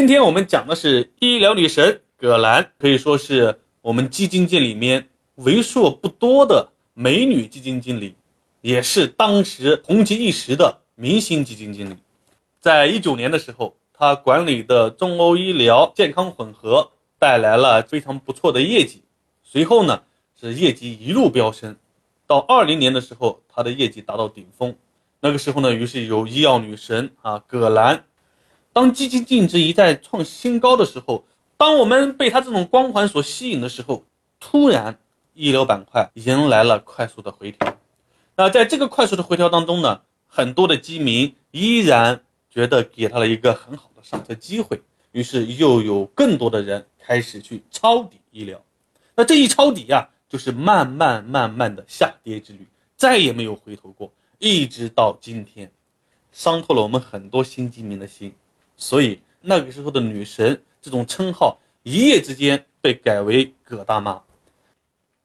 今天我们讲的是医疗女神葛兰，可以说是我们基金界里面为数不多的美女基金经理，也是当时红极一时的明星基金经理。在一九年的时候，她管理的中欧医疗健康混合带来了非常不错的业绩，随后呢是业绩一路飙升，到二零年的时候，她的业绩达到顶峰。那个时候呢，于是有医药女神啊葛兰。当基金净值一再创新高的时候，当我们被它这种光环所吸引的时候，突然医疗板块迎来了快速的回调。那在这个快速的回调当中呢，很多的基民依然觉得给他了一个很好的上车机会，于是又有更多的人开始去抄底医疗。那这一抄底呀，就是慢慢慢慢的下跌之旅，再也没有回头过，一直到今天，伤透了我们很多新基民的心。所以那个时候的女神这种称号一夜之间被改为葛大妈。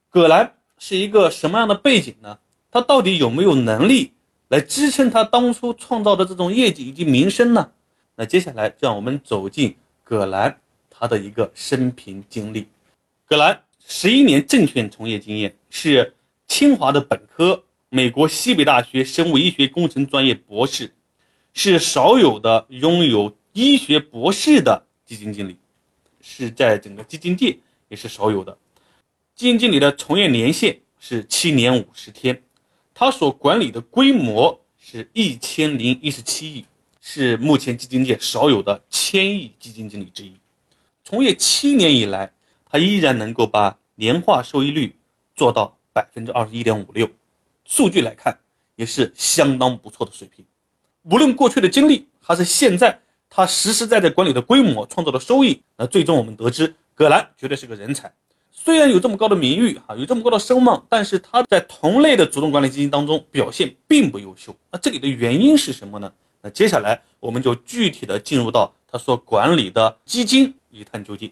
葛兰是一个什么样的背景呢？她到底有没有能力来支撑她当初创造的这种业绩以及名声呢？那接下来就让我们走进葛兰她的一个生平经历。葛兰十一年证券从业经验，是清华的本科，美国西北大学生物医学工程专业博士，是少有的拥有。医学博士的基金经理，是在整个基金界也是少有的。基金经理的从业年限是七年五十天，他所管理的规模是一千零一十七亿，是目前基金界少有的千亿基金经理之一。从业七年以来，他依然能够把年化收益率做到百分之二十一点五六，数据来看也是相当不错的水平。无论过去的经历还是现在。他实实在在管理的规模创造的收益，那最终我们得知，葛兰绝对是个人才。虽然有这么高的名誉，哈，有这么高的声望，但是他在同类的主动管理基金当中表现并不优秀。那这里的原因是什么呢？那接下来我们就具体的进入到他所管理的基金一探究竟。